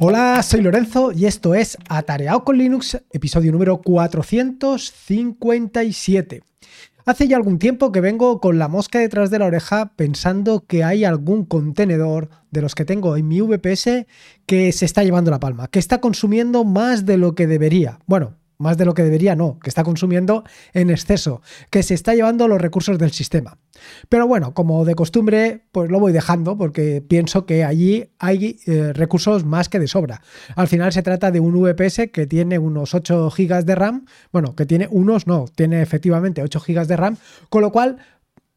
Hola, soy Lorenzo y esto es Atareado con Linux, episodio número 457. Hace ya algún tiempo que vengo con la mosca detrás de la oreja pensando que hay algún contenedor de los que tengo en mi VPS que se está llevando la palma, que está consumiendo más de lo que debería. Bueno, más de lo que debería no, que está consumiendo en exceso, que se está llevando los recursos del sistema. Pero bueno, como de costumbre, pues lo voy dejando porque pienso que allí hay eh, recursos más que de sobra. Al final se trata de un VPS que tiene unos 8 GB de RAM, bueno, que tiene unos, no, tiene efectivamente 8 GB de RAM, con lo cual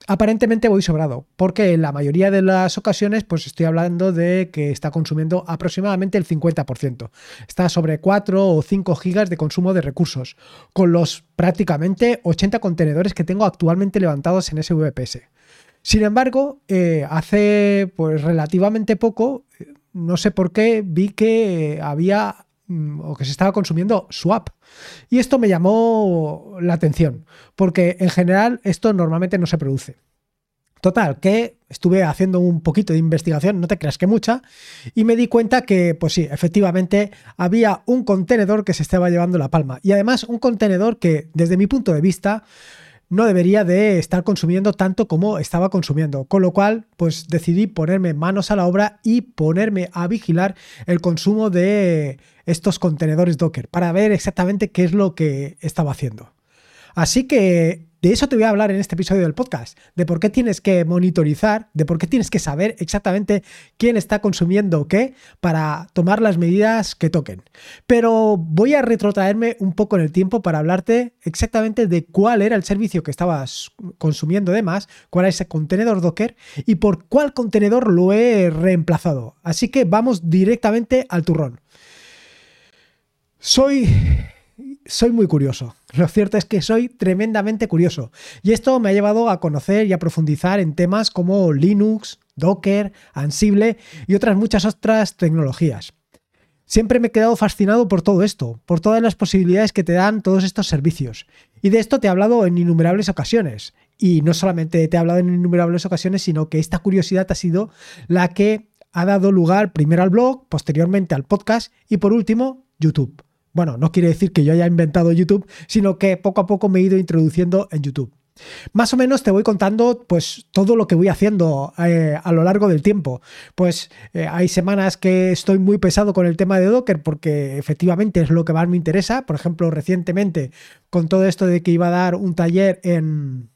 aparentemente voy sobrado, porque en la mayoría de las ocasiones pues estoy hablando de que está consumiendo aproximadamente el 50%. Está sobre 4 o 5 gigas de consumo de recursos, con los prácticamente 80 contenedores que tengo actualmente levantados en ese VPS. Sin embargo, eh, hace pues relativamente poco, no sé por qué, vi que había o que se estaba consumiendo swap. Y esto me llamó la atención, porque en general esto normalmente no se produce. Total, que estuve haciendo un poquito de investigación, no te creas que mucha, y me di cuenta que, pues sí, efectivamente había un contenedor que se estaba llevando la palma. Y además un contenedor que, desde mi punto de vista, no debería de estar consumiendo tanto como estaba consumiendo. Con lo cual, pues decidí ponerme manos a la obra y ponerme a vigilar el consumo de estos contenedores Docker para ver exactamente qué es lo que estaba haciendo. Así que de eso te voy a hablar en este episodio del podcast, de por qué tienes que monitorizar, de por qué tienes que saber exactamente quién está consumiendo qué para tomar las medidas que toquen. Pero voy a retrotraerme un poco en el tiempo para hablarte exactamente de cuál era el servicio que estabas consumiendo de más, cuál es ese contenedor Docker y por cuál contenedor lo he reemplazado. Así que vamos directamente al turrón. Soy soy muy curioso. Lo cierto es que soy tremendamente curioso. Y esto me ha llevado a conocer y a profundizar en temas como Linux, Docker, Ansible y otras muchas otras tecnologías. Siempre me he quedado fascinado por todo esto, por todas las posibilidades que te dan todos estos servicios. Y de esto te he hablado en innumerables ocasiones. Y no solamente te he hablado en innumerables ocasiones, sino que esta curiosidad ha sido la que ha dado lugar primero al blog, posteriormente al podcast y por último YouTube. Bueno, no quiere decir que yo haya inventado YouTube, sino que poco a poco me he ido introduciendo en YouTube. Más o menos te voy contando pues todo lo que voy haciendo eh, a lo largo del tiempo. Pues eh, hay semanas que estoy muy pesado con el tema de Docker porque efectivamente es lo que más me interesa. Por ejemplo, recientemente con todo esto de que iba a dar un taller en,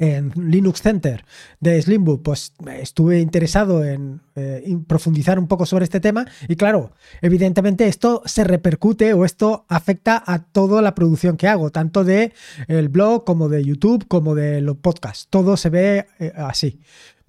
en Linux Center de Slimbook, pues estuve interesado en, eh, profundizar un poco sobre este tema y claro, evidentemente esto se repercute o esto afecta a toda la producción que hago, tanto de blog como de YouTube como de los podcasts, todo se ve eh, así.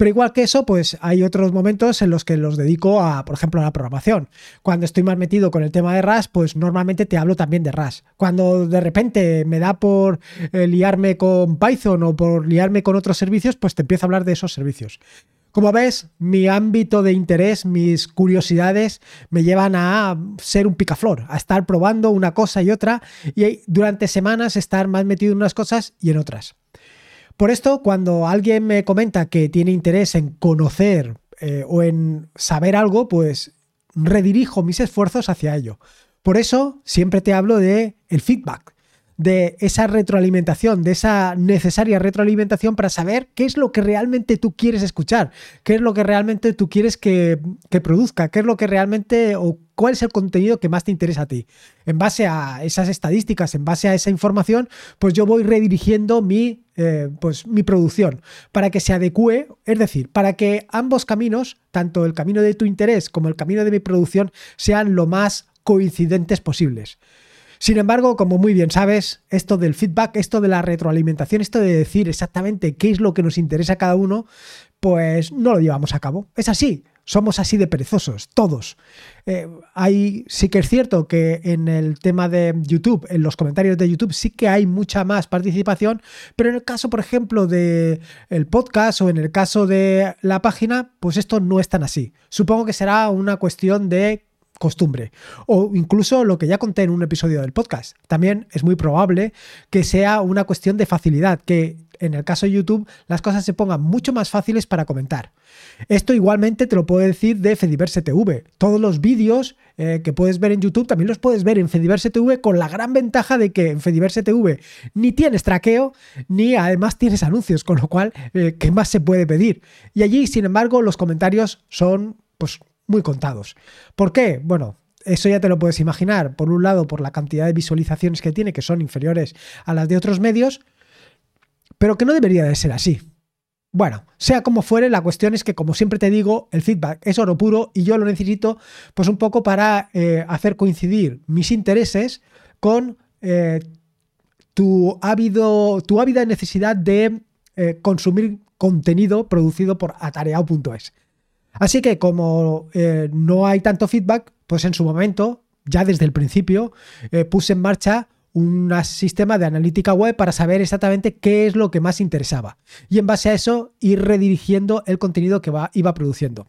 Pero igual que eso, pues hay otros momentos en los que los dedico a, por ejemplo, a la programación. Cuando estoy más metido con el tema de RAS, pues normalmente te hablo también de RAS. Cuando de repente me da por eh, liarme con Python o por liarme con otros servicios, pues te empiezo a hablar de esos servicios. Como ves, mi ámbito de interés, mis curiosidades me llevan a ser un picaflor, a estar probando una cosa y otra y durante semanas estar más metido en unas cosas y en otras. Por esto, cuando alguien me comenta que tiene interés en conocer eh, o en saber algo, pues redirijo mis esfuerzos hacia ello. Por eso siempre te hablo de el feedback, de esa retroalimentación, de esa necesaria retroalimentación para saber qué es lo que realmente tú quieres escuchar, qué es lo que realmente tú quieres que, que produzca, qué es lo que realmente o cuál es el contenido que más te interesa a ti. En base a esas estadísticas, en base a esa información, pues yo voy redirigiendo mi, eh, pues, mi producción para que se adecue, es decir, para que ambos caminos, tanto el camino de tu interés como el camino de mi producción, sean lo más coincidentes posibles. Sin embargo, como muy bien sabes, esto del feedback, esto de la retroalimentación, esto de decir exactamente qué es lo que nos interesa a cada uno, pues no lo llevamos a cabo. Es así, somos así de perezosos, todos. Eh, hay, sí que es cierto que en el tema de YouTube, en los comentarios de YouTube, sí que hay mucha más participación, pero en el caso, por ejemplo, de el podcast o en el caso de la página, pues esto no es tan así. Supongo que será una cuestión de costumbre. O incluso lo que ya conté en un episodio del podcast. También es muy probable que sea una cuestión de facilidad, que en el caso de YouTube las cosas se pongan mucho más fáciles para comentar. Esto igualmente te lo puedo decir de Fediverse TV. Todos los vídeos eh, que puedes ver en YouTube también los puedes ver en Fediverse TV con la gran ventaja de que en Fediverse TV ni tienes traqueo ni además tienes anuncios, con lo cual, eh, ¿qué más se puede pedir? Y allí, sin embargo, los comentarios son pues muy contados. ¿Por qué? Bueno, eso ya te lo puedes imaginar. Por un lado, por la cantidad de visualizaciones que tiene, que son inferiores a las de otros medios, pero que no debería de ser así. Bueno, sea como fuere, la cuestión es que, como siempre te digo, el feedback es oro puro y yo lo necesito, pues un poco para eh, hacer coincidir mis intereses con eh, tu, ávido, tu ávida necesidad de eh, consumir contenido producido por atareado.es. Así que como eh, no hay tanto feedback, pues en su momento, ya desde el principio, eh, puse en marcha un sistema de analítica web para saber exactamente qué es lo que más interesaba. Y en base a eso, ir redirigiendo el contenido que iba produciendo.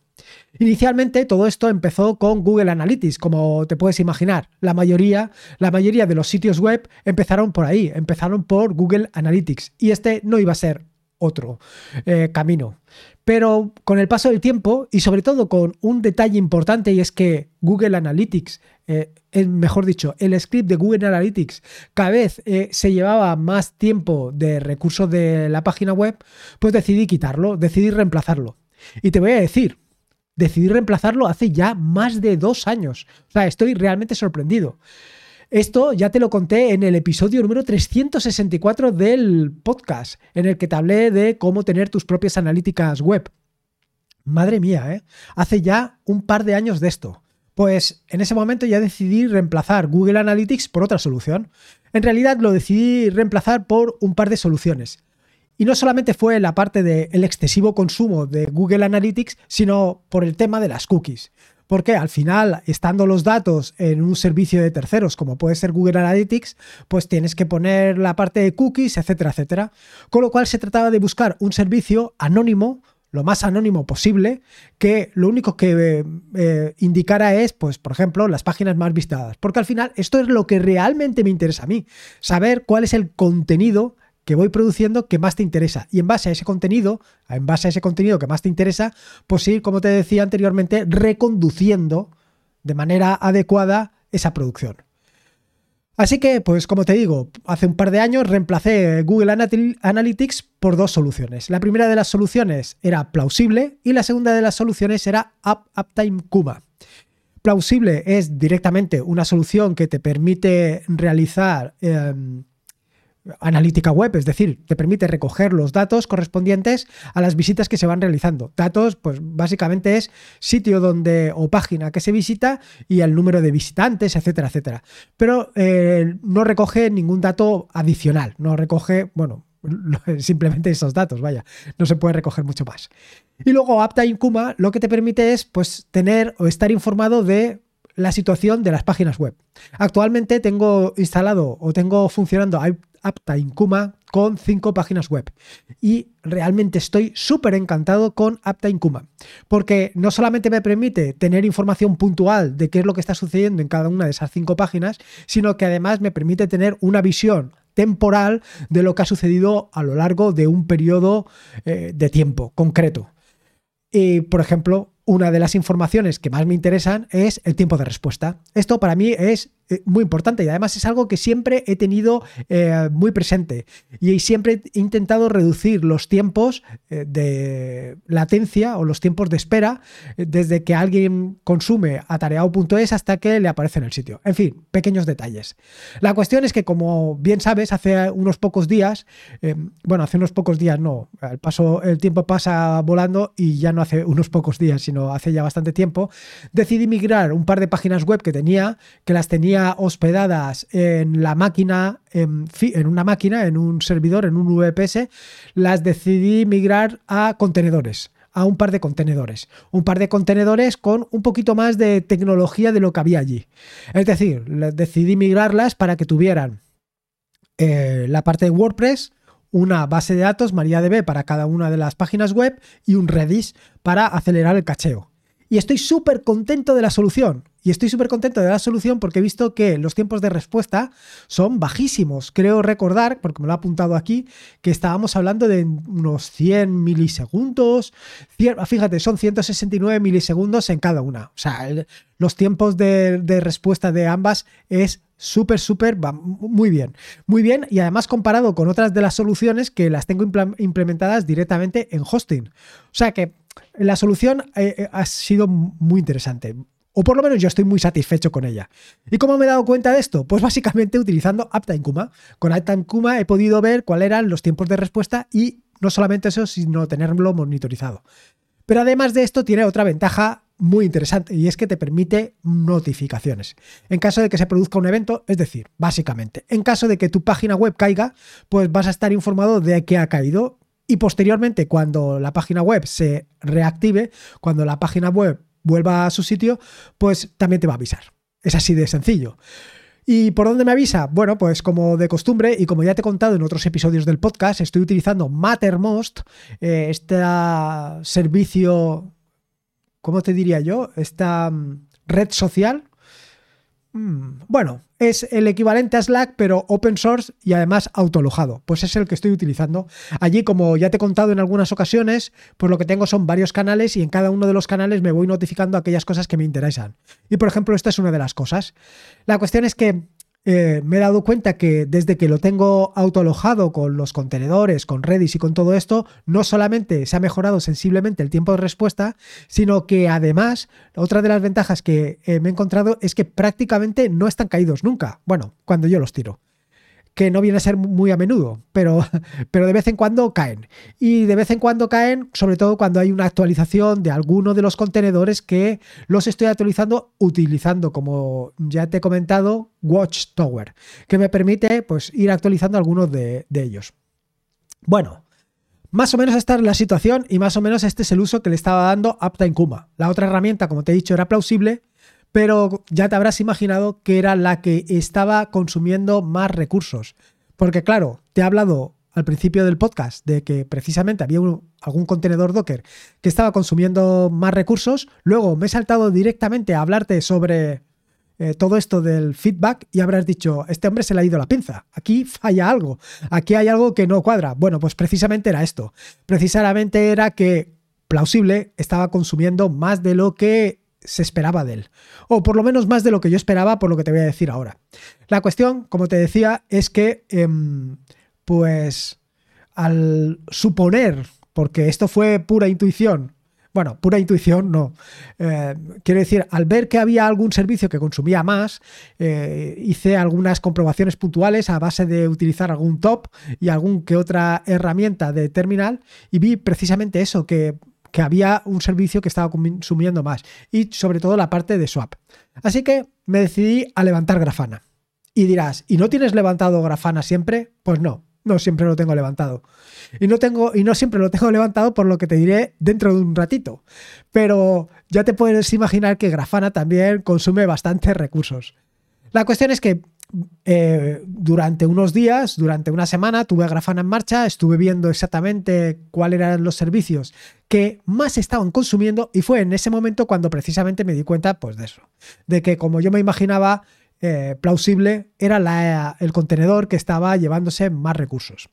Inicialmente todo esto empezó con Google Analytics, como te puedes imaginar. La mayoría, la mayoría de los sitios web empezaron por ahí, empezaron por Google Analytics. Y este no iba a ser otro eh, camino. Pero con el paso del tiempo y sobre todo con un detalle importante y es que Google Analytics, eh, mejor dicho, el script de Google Analytics cada vez eh, se llevaba más tiempo de recursos de la página web, pues decidí quitarlo, decidí reemplazarlo. Y te voy a decir, decidí reemplazarlo hace ya más de dos años. O sea, estoy realmente sorprendido. Esto ya te lo conté en el episodio número 364 del podcast, en el que te hablé de cómo tener tus propias analíticas web. Madre mía, ¿eh? Hace ya un par de años de esto. Pues en ese momento ya decidí reemplazar Google Analytics por otra solución. En realidad lo decidí reemplazar por un par de soluciones. Y no solamente fue la parte del excesivo consumo de Google Analytics, sino por el tema de las cookies. Porque al final, estando los datos en un servicio de terceros, como puede ser Google Analytics, pues tienes que poner la parte de cookies, etcétera, etcétera. Con lo cual se trataba de buscar un servicio anónimo, lo más anónimo posible, que lo único que eh, indicara es, pues, por ejemplo, las páginas más visitadas. Porque al final esto es lo que realmente me interesa a mí, saber cuál es el contenido que voy produciendo que más te interesa. Y en base a ese contenido, en base a ese contenido que más te interesa, pues ir, como te decía anteriormente, reconduciendo de manera adecuada esa producción. Así que, pues como te digo, hace un par de años reemplacé Google Analytics por dos soluciones. La primera de las soluciones era plausible y la segunda de las soluciones era Uptime Kuma. Plausible es directamente una solución que te permite realizar em, analítica web, es decir, te permite recoger los datos correspondientes a las visitas que se van realizando. Datos, pues básicamente es sitio donde o página que se visita y el número de visitantes, etcétera, etcétera. Pero eh, no recoge ningún dato adicional, no recoge, bueno, simplemente esos datos, vaya, no se puede recoger mucho más. Y luego Apta Kuma lo que te permite es pues tener o estar informado de la situación de las páginas web. Actualmente tengo instalado o tengo funcionando apta Kuma con cinco páginas web. Y realmente estoy súper encantado con apta Kuma, porque no solamente me permite tener información puntual de qué es lo que está sucediendo en cada una de esas cinco páginas, sino que además me permite tener una visión temporal de lo que ha sucedido a lo largo de un periodo eh, de tiempo concreto. Y, por ejemplo, una de las informaciones que más me interesan es el tiempo de respuesta. Esto para mí es muy importante y además es algo que siempre he tenido eh, muy presente y siempre he intentado reducir los tiempos eh, de latencia o los tiempos de espera desde que alguien consume atareado.es hasta que le aparece en el sitio. En fin, pequeños detalles. La cuestión es que como bien sabes, hace unos pocos días, bueno, hace unos pocos días no, el, paso, el tiempo pasa volando y ya no hace unos pocos días, sino hace ya bastante tiempo, decidí migrar un par de páginas web que tenía, que las tenía hospedadas en la máquina, en, una máquina, en un servidor, en un VPS, las decidí migrar a contenedores a un par de contenedores. Un par de contenedores con un poquito más de tecnología de lo que había allí. Es decir, decidí migrarlas para que tuvieran eh, la parte de WordPress, una base de datos MariaDB para cada una de las páginas web y un Redis para acelerar el cacheo. Y estoy súper contento de la solución. Y estoy súper contento de la solución porque he visto que los tiempos de respuesta son bajísimos. Creo recordar, porque me lo ha apuntado aquí, que estábamos hablando de unos 100 milisegundos. Fíjate, son 169 milisegundos en cada una. O sea, los tiempos de, respuesta de ambas es súper, súper, muy bien. Muy bien y además comparado con otras de las soluciones que las tengo implementadas directamente en hosting. O sea que la solución eh, eh, ha sido muy interesante. O por lo menos yo estoy muy satisfecho con ella. ¿Y cómo me he dado cuenta de esto? Pues básicamente utilizando Uptime Kuma. Con Uptime Kuma he podido ver cuáles eran los tiempos de respuesta y no solamente eso, sino tenerlo monitorizado. Pero además de esto tiene otra ventaja muy interesante y es que te permite notificaciones. En caso de que se produzca un evento, es decir, básicamente, en caso de que tu página web caiga, pues vas a estar informado de que ha caído y posteriormente cuando la página web se reactive, cuando la página web vuelva a su sitio, pues también te va a avisar. Es así de sencillo. ¿Y por dónde me avisa? Bueno, pues como de costumbre y como ya te he contado en otros episodios del podcast, estoy utilizando Mattermost, eh, este servicio, ¿cómo te diría yo? Esta mm, red social bueno, es el equivalente a Slack, pero open source y además autolojado. Pues es el que estoy utilizando. Allí, como ya te he contado en algunas ocasiones, pues lo que tengo son varios canales y en cada uno de los canales me voy notificando aquellas cosas que me interesan. Y por ejemplo, esta es una de las cosas. La cuestión es que eh, me he dado cuenta que desde que lo tengo autoalojado con los contenedores, con Redis y con todo esto, no solamente se ha mejorado sensiblemente el tiempo de respuesta, sino que además, otra de las ventajas que eh, me he encontrado es que prácticamente no están caídos nunca. Bueno, cuando yo los tiro que no viene a ser muy a menudo, pero, pero de vez en cuando caen. Y de vez en cuando caen, sobre todo cuando hay una actualización de alguno de los contenedores que los estoy actualizando utilizando, como ya te he comentado, Watchtower, que me permite pues, ir actualizando algunos de, de ellos. Bueno, más o menos esta es la situación y más o menos este es el uso que le estaba dando Uptime Kuma. La otra herramienta, como te he dicho, era plausible pero ya te habrás imaginado que era la que estaba consumiendo más recursos. Porque claro, te he hablado al principio del podcast de que precisamente había algún contenedor Docker que estaba consumiendo más recursos. Luego me he saltado directamente a hablarte sobre eh, todo esto del feedback y habrás dicho, este hombre se le ha ido la pinza, aquí falla algo, aquí hay algo que no cuadra. Bueno, pues precisamente era esto. Precisamente era que plausible estaba consumiendo más de lo que se esperaba de él. O por lo menos más de lo que yo esperaba por lo que te voy a decir ahora. La cuestión, como te decía, es que, em, pues, al suponer, porque esto fue pura intuición, bueno, pura intuición no. Eh, quiero decir, al ver que había algún servicio que consumía más, eh, hice algunas comprobaciones puntuales a base de utilizar algún top y algún que otra herramienta de terminal y vi precisamente eso, que que había un servicio que estaba consumiendo más y sobre todo la parte de swap. Así que me decidí a levantar Grafana. Y dirás, ¿y no tienes levantado Grafana siempre? Pues no, no siempre lo tengo levantado. Y no, tengo, y no siempre lo tengo levantado por lo que te diré dentro de un ratito. Pero ya te puedes imaginar que Grafana también consume bastantes recursos. La cuestión es que eh, durante unos días, durante una semana, tuve a Grafana en marcha, estuve viendo exactamente cuáles eran los servicios que más estaban consumiendo y fue en ese momento cuando precisamente me di cuenta pues de eso, de que como yo me imaginaba eh, plausible era el contenedor que estaba llevándose más recursos.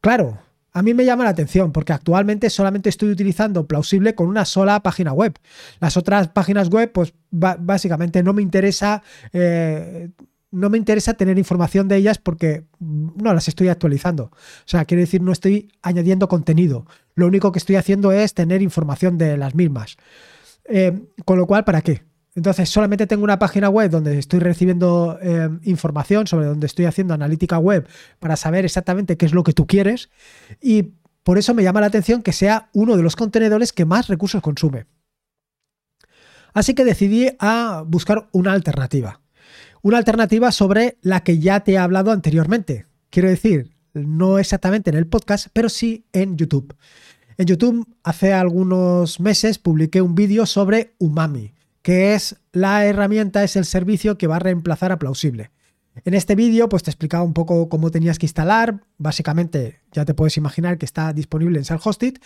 Claro, a mí me llama la atención porque actualmente solamente estoy utilizando plausible con una sola página web. Las otras páginas web, pues básicamente no me interesa eh, no me interesa tener información de ellas porque no las estoy actualizando. O sea, quiere decir, no estoy añadiendo contenido. Lo único que estoy haciendo es tener información de las mismas. Eh, con lo cual, ¿para qué? Entonces, solamente tengo una página web donde estoy recibiendo eh, información sobre donde estoy haciendo analítica web para saber exactamente qué es lo que tú quieres. Y por eso me llama la atención que sea uno de los contenedores que más recursos consume. Así que decidí a buscar una alternativa una alternativa sobre la que ya te he hablado anteriormente. Quiero decir, no exactamente en el podcast, pero sí en YouTube. En YouTube hace algunos meses publiqué un vídeo sobre Umami, que es la herramienta, es el servicio que va a reemplazar a Plausible. En este vídeo pues te explicaba un poco cómo tenías que instalar, básicamente ya te puedes imaginar que está disponible en Self-Hosted,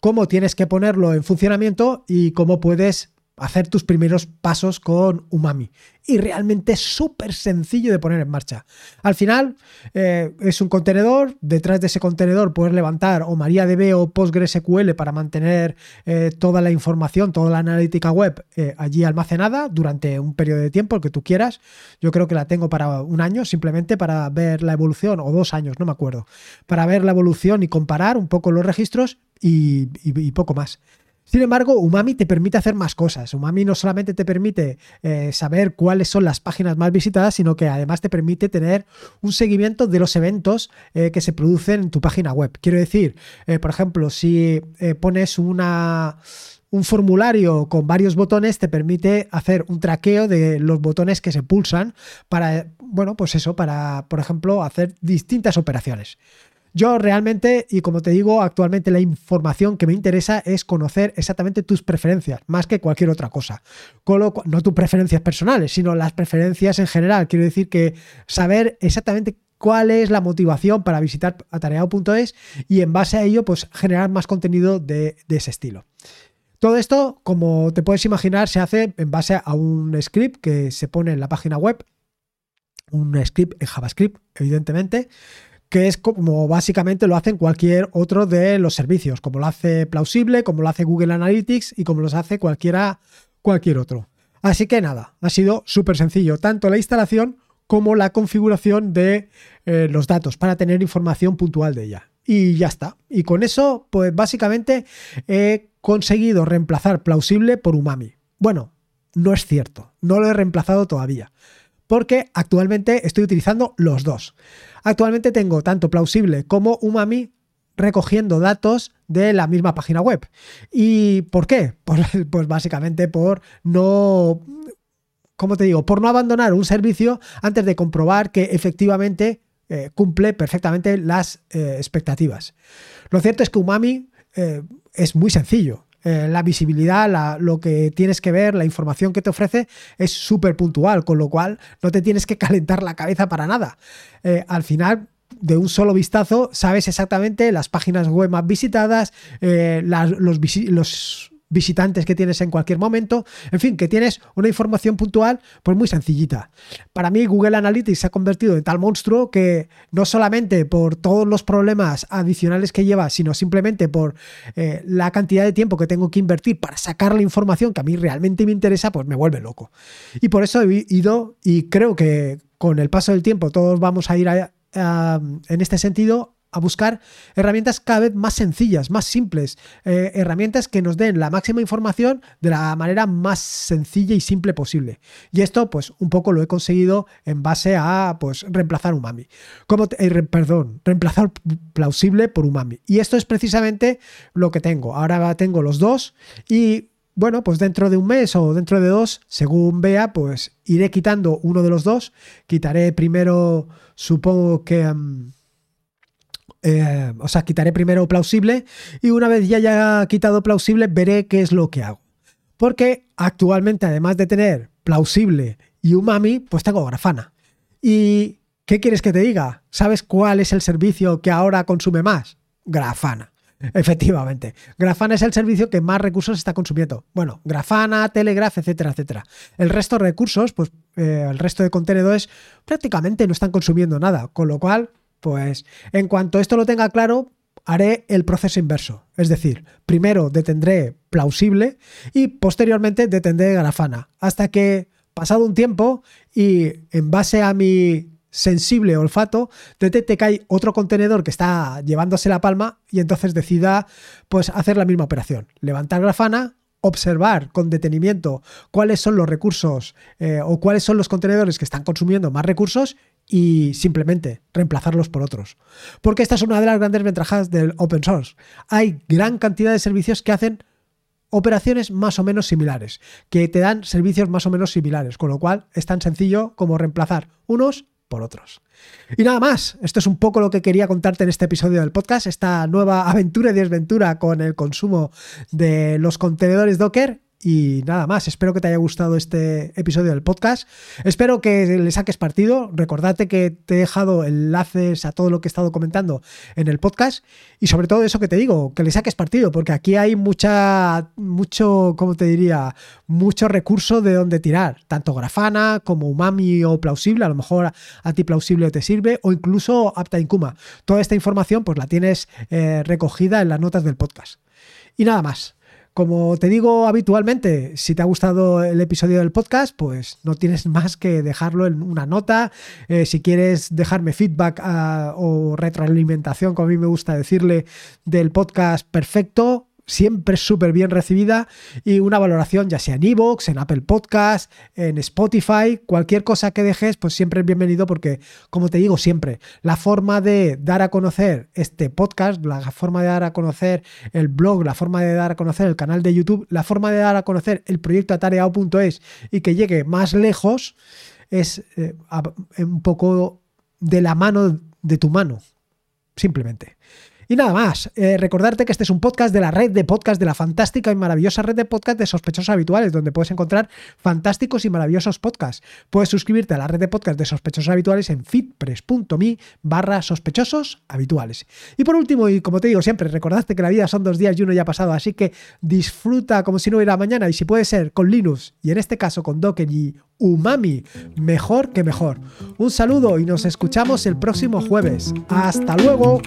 cómo tienes que ponerlo en funcionamiento y cómo puedes hacer tus primeros pasos con Umami. Y realmente es súper sencillo de poner en marcha. Al final eh, es un contenedor, detrás de ese contenedor puedes levantar o MariaDB o PostgreSQL para mantener eh, toda la información, toda la analítica web eh, allí almacenada durante un periodo de tiempo, el que tú quieras. Yo creo que la tengo para un año, simplemente para ver la evolución, o dos años, no me acuerdo, para ver la evolución y comparar un poco los registros y poco más. Sin embargo, Umami te permite hacer más cosas. Umami no solamente te permite eh, saber cuáles son las páginas más visitadas, sino que además te permite tener un seguimiento de los eventos eh, que se producen en tu página web. Quiero decir, eh, por ejemplo, si pones una un formulario con varios botones te permite hacer un traqueo de los botones que se pulsan para, bueno, pues eso, para, por ejemplo, hacer distintas operaciones. Yo realmente, y como te digo, actualmente la información que me interesa es conocer exactamente tus preferencias, más que cualquier otra cosa. no tus preferencias personales, sino las preferencias en general. Quiero decir que saber exactamente cuál es la motivación para visitar atareado.es y en base a ello, pues generar más contenido de, de ese estilo. Todo esto, como te puedes imaginar, se hace en base a un script que se pone en la página web, un script en JavaScript, evidentemente, que es como básicamente lo hacen cualquier otro de los servicios, como lo hace Plausible, como lo hace Google Analytics y como los hace cualquiera, cualquier otro. Así que nada, ha sido súper sencillo, tanto la instalación como la configuración de eh, los datos para tener información puntual de ella. Y ya está. Y con eso, pues básicamente he conseguido reemplazar Plausible por Umami. Bueno, no es cierto, no lo he reemplazado todavía porque actualmente estoy utilizando los dos. Actualmente tengo tanto Plausible como Umami recogiendo datos de la misma página web. ¿Y por qué? Pues, básicamente por no, ¿cómo te digo? Por no abandonar un servicio antes de comprobar que efectivamente eh, cumple perfectamente las eh, expectativas. Lo cierto es que Umami eh, es muy sencillo. Eh, la visibilidad, lo que tienes que ver, la información que te ofrece es súper puntual, con lo cual no te tienes que calentar la cabeza para nada. Eh, al final, de un solo vistazo, sabes exactamente las páginas web más visitadas, eh, los, los visitantes que tienes en cualquier momento, en fin, que tienes una información puntual pues muy sencillita. Para mí Google Analytics se ha convertido en tal monstruo que no solamente por todos los problemas adicionales que lleva, sino simplemente por eh, la cantidad de tiempo que tengo que invertir para sacar la información que a mí realmente me interesa, pues me vuelve loco. Y por eso he ido y creo que con el paso del tiempo todos vamos a ir en este sentido a buscar herramientas cada vez más sencillas, más simples, eh, herramientas que nos den la máxima información de la manera más sencilla y simple posible. Y esto, pues, un poco lo he conseguido en base a, pues, reemplazar Umami. Como eh, perdón, reemplazar plausible por Umami. Y esto es precisamente lo que tengo. Ahora tengo los dos y bueno, pues dentro de un mes o dentro de dos, según vea, pues iré quitando uno de los dos. Quitaré primero, supongo que... Eh, o sea, quitaré primero plausible y una vez ya haya quitado plausible veré qué es lo que hago. Porque actualmente, además de tener plausible y umami, pues tengo grafana. ¿Y qué quieres que te diga? ¿Sabes cuál es el servicio que ahora consume más? Grafana. Efectivamente. Grafana es el servicio que más recursos está consumiendo. Bueno, Grafana, Telegraph, etcétera, etcétera. El resto de recursos, pues eh, el resto de contenedores prácticamente no están consumiendo nada. Con lo cual, pues en cuanto esto lo tenga claro, haré el proceso inverso. Es decir, primero detendré plausible y posteriormente detendré grafana. Hasta que, pasado un tiempo y en base a mi sensible olfato, detecte que hay otro contenedor que está llevándose la palma y entonces decida pues hacer la misma operación. Levantar grafana, observar con detenimiento cuáles son los recursos eh, o cuáles son los contenedores que están consumiendo más recursos y simplemente reemplazarlos por otros. Porque esta es una de las grandes ventajas del open source. Hay gran cantidad de servicios que hacen operaciones más o menos similares, que te dan servicios más o menos similares, con lo cual es tan sencillo como reemplazar unos por otros. Y nada más, esto es un poco lo que quería contarte en este episodio del podcast, esta nueva aventura y desventura con el consumo de los contenedores Docker Y nada más, espero que te haya gustado este episodio del podcast. Espero que le saques partido. Recordate que te he dejado enlaces a todo lo que he estado comentando en el podcast. Y sobre todo eso que te digo, que le saques partido, porque aquí hay mucha, mucho, ¿cómo te diría? Mucho recurso de donde tirar. Tanto grafana como umami o plausible. A lo mejor a ti plausible te sirve. O incluso apta incuma. Toda esta información pues la tienes eh, recogida en las notas del podcast. Y nada más. Como te digo habitualmente, si te ha gustado el episodio del podcast, pues no tienes más que dejarlo en una nota. Eh, si quieres dejarme feedback ah, o retroalimentación, como a mí me gusta decirle, del podcast, perfecto siempre súper bien recibida y una valoración ya sea en iVoox, en Apple Podcast, en Spotify, cualquier cosa que dejes, pues siempre es bienvenido porque, como te digo siempre, la forma de dar a conocer este podcast, la forma de dar a conocer el blog, la forma de dar a conocer el canal de YouTube, la forma de dar a conocer el proyecto atareado.es y que llegue más lejos es eh, un poco de la mano de tu mano, simplemente. Y nada más, eh, recordarte que este es un podcast de la red de podcast, de la fantástica y maravillosa red de podcast de sospechosos habituales, donde puedes encontrar fantásticos y maravillosos podcasts. Puedes suscribirte a la red de podcast de sospechosos habituales en fitpress.me barra sospechosos habituales. Y por último, y como te digo siempre, recordarte que la vida son dos días y uno ya ha pasado, así que disfruta como si no hubiera mañana y si puede ser con Linux y en este caso con Docker y Umami, mejor que mejor. Un saludo y nos escuchamos el próximo jueves. Hasta luego.